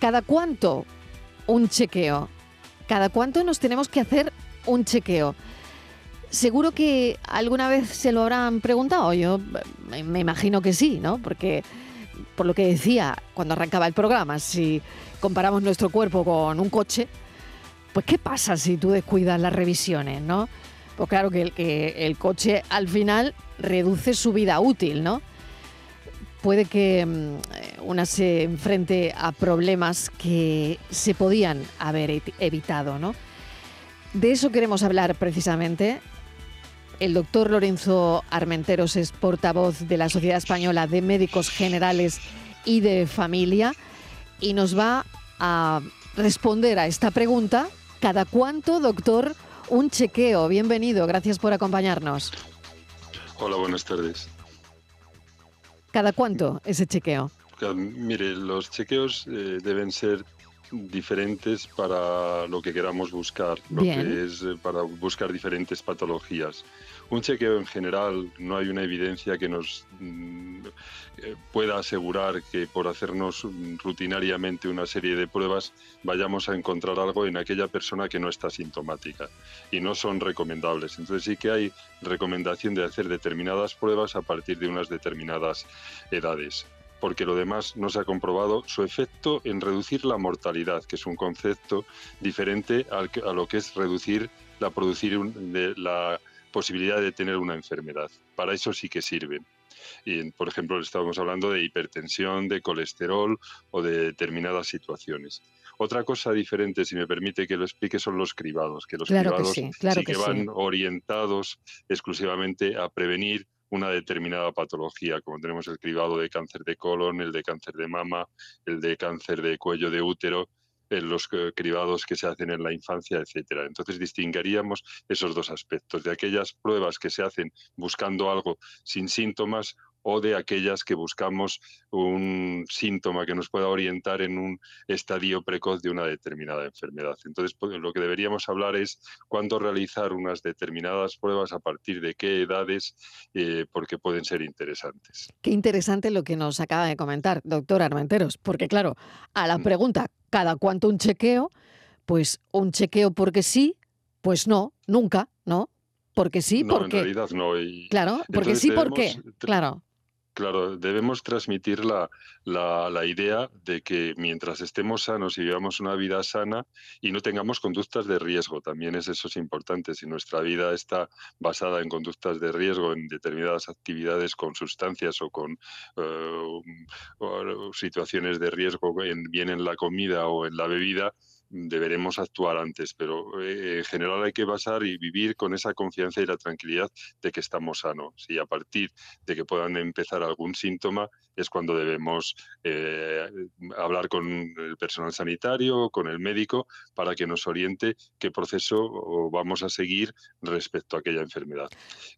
¿Cada cuánto un chequeo? ¿Cada cuánto nos tenemos que hacer un chequeo? Seguro que alguna vez se lo habrán preguntado, yo me imagino que sí, ¿no? Porque por lo que decía cuando arrancaba el programa, si comparamos nuestro cuerpo con un coche, pues ¿qué pasa si tú descuidas las revisiones, no? Pues claro que el, que el coche al final reduce su vida útil, ¿no? Puede que mm, una se enfrente a problemas que se podían haber evitado, ¿no? De eso queremos hablar precisamente. El doctor Lorenzo Armenteros es portavoz de la Sociedad Española de Médicos Generales y de Familia y nos va a responder a esta pregunta. ¿Cada cuánto, doctor, un chequeo? Bienvenido, gracias por acompañarnos. Hola, buenas tardes. ¿Cada cuánto ese chequeo? Mire, los chequeos eh, deben ser diferentes para lo que queramos buscar, lo que es eh, para buscar diferentes patologías. Un chequeo en general no hay una evidencia que nos mm, eh, pueda asegurar que por hacernos rutinariamente una serie de pruebas vayamos a encontrar algo en aquella persona que no está sintomática y no son recomendables. Entonces sí que hay recomendación de hacer determinadas pruebas a partir de unas determinadas edades porque lo demás no se ha comprobado su efecto en reducir la mortalidad, que es un concepto diferente a lo que es reducir la producir de la posibilidad de tener una enfermedad. Para eso sí que sirven. Y, por ejemplo, estábamos hablando de hipertensión, de colesterol o de determinadas situaciones. Otra cosa diferente, si me permite que lo explique, son los cribados, que los cribados sí, que, van orientados exclusivamente a prevenir una determinada patología, como tenemos el cribado de cáncer de colon, el de cáncer de mama, el de cáncer de cuello de útero, en los cribados que se hacen en la infancia, etcétera. Entonces distinguiríamos esos dos aspectos, de aquellas pruebas que se hacen buscando algo sin síntomas o de aquellas que buscamos un síntoma que nos pueda orientar en un estadio precoz de una determinada enfermedad. Entonces, pues, lo que deberíamos hablar es cuándo realizar unas determinadas pruebas, a partir de qué edades, eh, porque pueden ser interesantes. Qué interesante lo que nos acaba de comentar, doctor Armenteros, porque claro, a la mm. pregunta, ¿cada cuánto un chequeo? Pues un chequeo porque sí, pues no, nunca, ¿no? Porque sí, no, porque... en realidad no. Claro, porque sí, porque... Claro. Claro, debemos transmitir la, la, idea de que mientras estemos sanos y vivamos una vida sana y no tengamos conductas de riesgo, también es eso es importante. Si nuestra vida está basada en conductas de riesgo, en determinadas actividades con sustancias o con eh, situaciones de riesgo, en, bien en la comida o en la bebida, deberemos actuar antes, pero eh, en general hay que basar y vivir con esa confianza y la tranquilidad de que estamos sanos. Y a partir de que puedan empezar algún síntoma es cuando debemos eh, hablar con el personal sanitario, con el médico, para que nos oriente qué proceso vamos a seguir respecto a aquella enfermedad.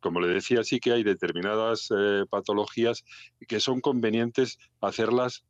Como le decía, sí que hay determinadas eh, patologías que son convenientes hacerlas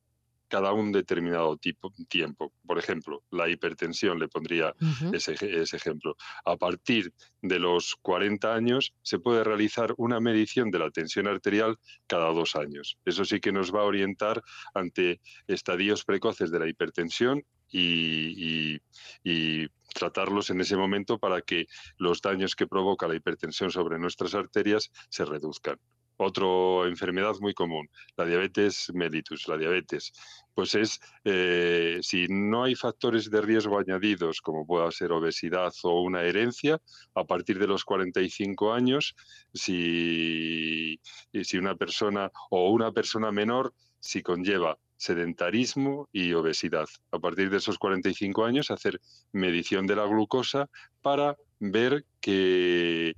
cada un determinado tipo, tiempo. Por ejemplo, la hipertensión, le pondría ese, ejemplo. A partir de los 40 años se puede realizar una medición de la tensión arterial cada dos años. Eso sí que nos va a orientar ante estadios precoces de la hipertensión y, y, tratarlos en ese momento para que los daños que provoca la hipertensión sobre nuestras arterias se reduzcan. Otra enfermedad muy común, la diabetes mellitus, la diabetes, pues es eh, si no hay factores de riesgo añadidos, como pueda ser obesidad o una herencia, a partir de los 45 años, si, si una persona o una persona menor, si conlleva sedentarismo y obesidad. A partir de esos 45 años, hacer medición de la glucosa para ver que,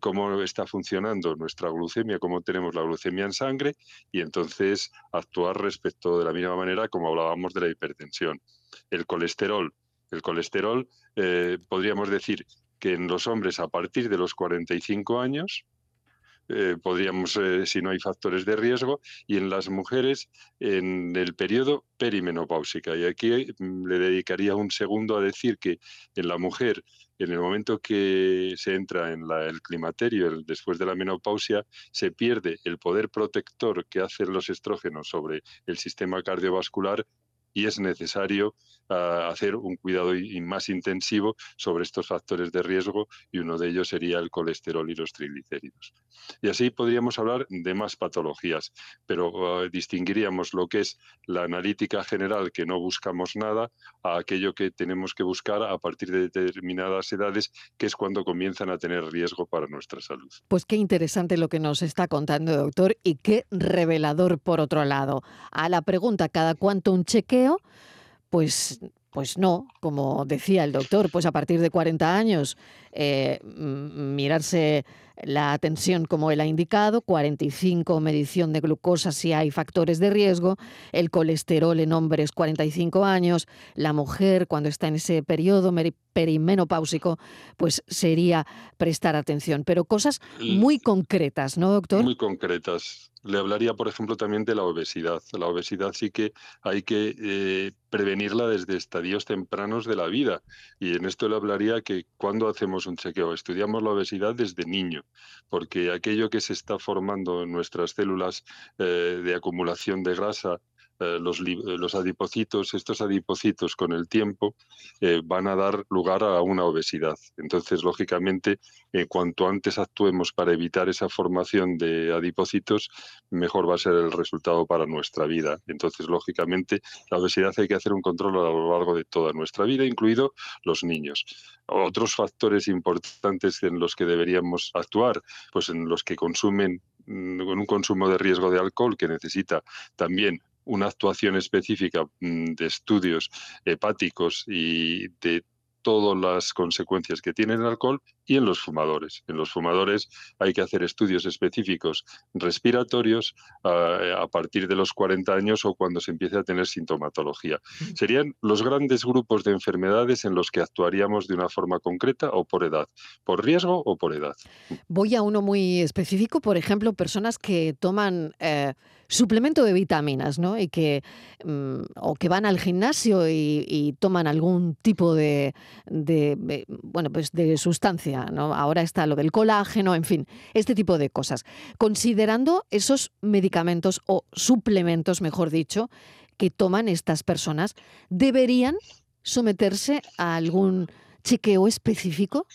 cómo está funcionando nuestra glucemia, cómo tenemos la glucemia en sangre y entonces actuar respecto de la misma manera como hablábamos de la hipertensión. El colesterol. El colesterol, eh, podríamos decir que en los hombres a partir de los 45 años, eh, podríamos, eh, si no hay factores de riesgo, y en las mujeres en el periodo perimenopáusica. Y aquí mm, le dedicaría un segundo a decir que en la mujer, en el momento que se entra en el climaterio, después de la menopausia, se pierde el poder protector que hacen los estrógenos sobre el sistema cardiovascular y es necesario hacer un cuidado más intensivo sobre estos factores de riesgo y uno de ellos sería el colesterol y los triglicéridos. Y así podríamos hablar de más patologías, pero uh, distinguiríamos lo que es la analítica general, que no buscamos nada, a aquello que tenemos que buscar a partir de determinadas edades, que es cuando comienzan a tener riesgo para nuestra salud. Pues qué interesante lo que nos está contando, doctor, y qué revelador por otro lado. A la pregunta, ¿cada cuánto un Pues, pues no, como decía el doctor, pues a partir de 40 años eh, mirarse la tensión como él ha indicado, 45 medición de glucosa si hay factores de riesgo, el colesterol en hombres 45 años, la mujer cuando está en ese periodo perimenopáusico, pues sería prestar atención, pero cosas muy concretas, ¿no, doctor? Muy concretas. Le hablaría, por ejemplo, también de la obesidad. La obesidad sí que hay que eh, prevenirla desde estadios tempranos de la vida. Y en esto le hablaría que cuando hacemos un chequeo, estudiamos la obesidad desde niño, porque aquello que se está formando en nuestras células eh, de acumulación de grasa eh, los, eh, los, adipocitos, estos adipocitos con el tiempo eh, van a dar lugar a una obesidad. Entonces, lógicamente, cuanto antes actuemos para evitar esa formación de adipocitos, mejor va a ser el resultado para nuestra vida. Entonces, lógicamente, la obesidad hay que hacer un control a lo largo de toda nuestra vida, incluido los niños. Otros factores importantes en los que deberíamos actuar, pues en los que consumen mm, con un consumo de riesgo de alcohol que necesita también una actuación específica mm, de estudios hepáticos y de todas las consecuencias que tiene el alcohol y en los fumadores. En los fumadores hay que hacer estudios específicos respiratorios a, partir de los 40 años o cuando se empiece a tener sintomatología. Mm. Serían los grandes grupos de enfermedades en los que actuaríamos de una forma concreta o por edad, por riesgo o por edad. Voy a uno muy específico, por ejemplo, personas que toman eh, suplemento de vitaminas, ¿no? Y que mm, o que van al gimnasio y, toman algún tipo de, de, bueno, pues de sustancia Ahora está lo del colágeno, en fin, este tipo de cosas. Considerando esos medicamentos o suplementos, mejor dicho, que toman estas personas, ¿deberían someterse a algún chequeo específico?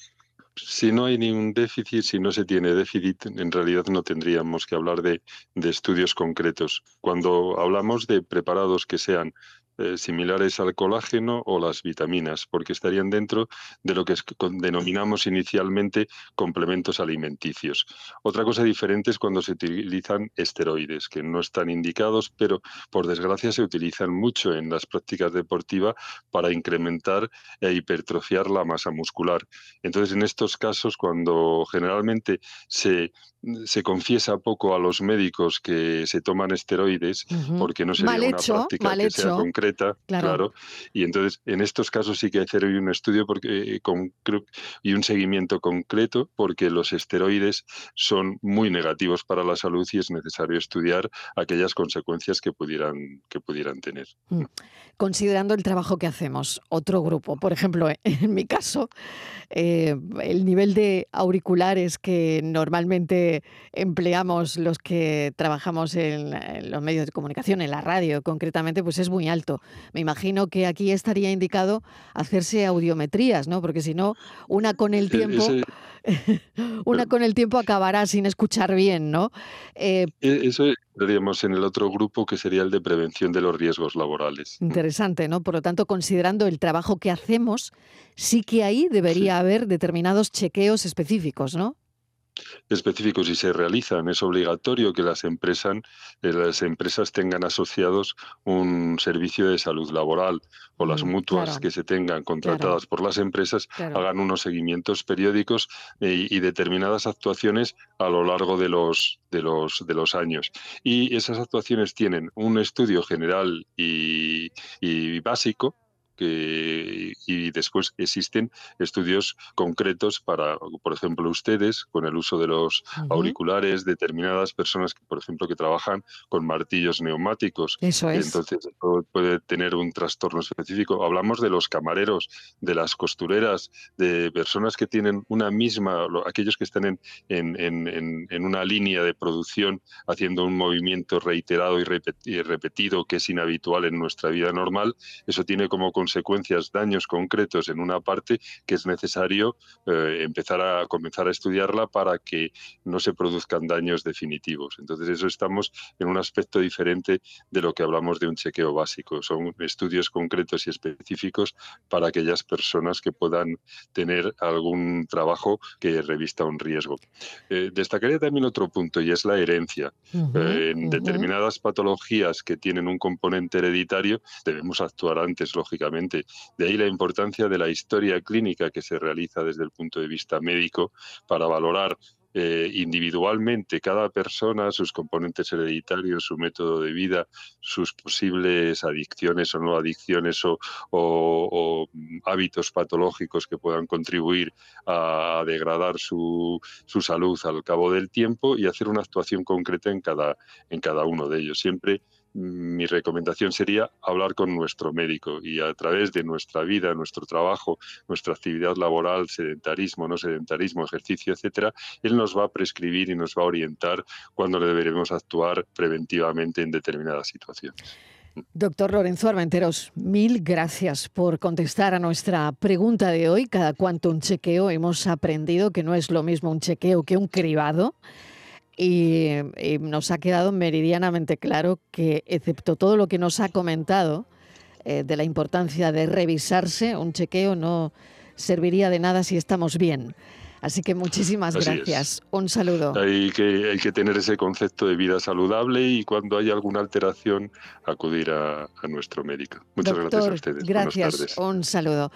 Si no hay ningún déficit, si no se tiene déficit, en realidad no tendríamos que hablar de, de, estudios concretos. Cuando hablamos de preparados que sean eh, similares al colágeno o las vitaminas, porque estarían dentro de lo que denominamos inicialmente complementos alimenticios. Otra cosa diferente es cuando se utilizan esteroides, que no están indicados, pero por desgracia se utilizan mucho en las prácticas deportivas para incrementar e hipertrofiar la masa muscular. Entonces, en estos casos, cuando generalmente se se confiesa poco a los médicos que se toman esteroides porque no sería una práctica que sea concreta, claro. Y entonces en estos casos sí que hay que hacer un estudio porque, eh, con, y un seguimiento concreto porque los esteroides son muy negativos para la salud y es necesario estudiar aquellas consecuencias que pudieran, que pudieran tener. Mm. Considerando el trabajo que hacemos, otro grupo, por ejemplo, en mi caso, eh, el nivel de auriculares que normalmente empleamos los que trabajamos en, los medios de comunicación, en la radio concretamente, pues es muy alto. Me imagino que aquí estaría indicado hacerse audiometrías, ¿no? Porque si no, una con el tiempo, una con el tiempo acabará sin escuchar bien, ¿no? Eh, e, eso entraríamos en el otro grupo que sería el de prevención de los riesgos laborales. Interesante, ¿no? Por lo tanto, considerando el trabajo que hacemos, sí que ahí debería haber determinados chequeos específicos, ¿no? Específicos y se realizan, es obligatorio que las empresas, eh, las empresas tengan asociados un servicio de salud laboral o las mm, mutuas que se tengan contratadas por las empresas hagan unos seguimientos periódicos eh, y, determinadas actuaciones a lo largo de los, de, los, de los años. Y esas actuaciones tienen un estudio general y básico que, y después existen estudios concretos para, por ejemplo, ustedes con el uso de los auriculares, determinadas personas que, por ejemplo, que trabajan con martillos neumáticos. Eso es. Entonces puede tener un trastorno específico. Hablamos de los camareros, de las costureras, de personas que tienen una misma, aquellos que están en, en, en, una línea de producción haciendo un movimiento reiterado y repetido que es inhabitual en nuestra vida normal. Eso tiene como consecuencias daños concretos en una parte que es necesario eh, empezar a comenzar a estudiarla para que no se produzcan daños definitivos. Entonces, eso estamos en un aspecto diferente de lo que hablamos de un chequeo básico. Son estudios concretos y específicos para aquellas personas que puedan tener algún trabajo que revista un riesgo. Eh, destacaría también otro punto y es la herencia. Eh, en determinadas patologías que tienen un componente hereditario debemos actuar antes, lógicamente. De ahí la importancia de la historia clínica que se realiza desde el punto de vista médico para valorar eh, individualmente cada persona, sus componentes hereditarios, su método de vida, sus posibles adicciones o no adicciones o, hábitos patológicos que puedan contribuir a degradar su, su, salud al cabo del tiempo y hacer una actuación concreta en cada, en cada uno de ellos. Siempre mi recomendación sería hablar con nuestro médico y a través de nuestra vida, nuestro trabajo, nuestra actividad laboral, sedentarismo, no sedentarismo, ejercicio, etcétera, él nos va a prescribir y nos va a orientar cuando deberemos actuar preventivamente en determinadas situaciones. Doctor Lorenzo Armenteros, mil gracias por contestar a nuestra pregunta de hoy. Cada cuánto un chequeo hemos aprendido que no es lo mismo un chequeo que un cribado. Y, nos ha quedado meridianamente claro que, excepto todo lo que nos ha comentado eh, de la importancia de revisarse, un chequeo no serviría de nada si estamos bien. Así que muchísimas gracias. Un saludo. Hay que, hay que tener ese concepto de vida saludable y cuando hay alguna alteración acudir a, nuestro médico. Muchas gracias a ustedes. Gracias. Un saludo.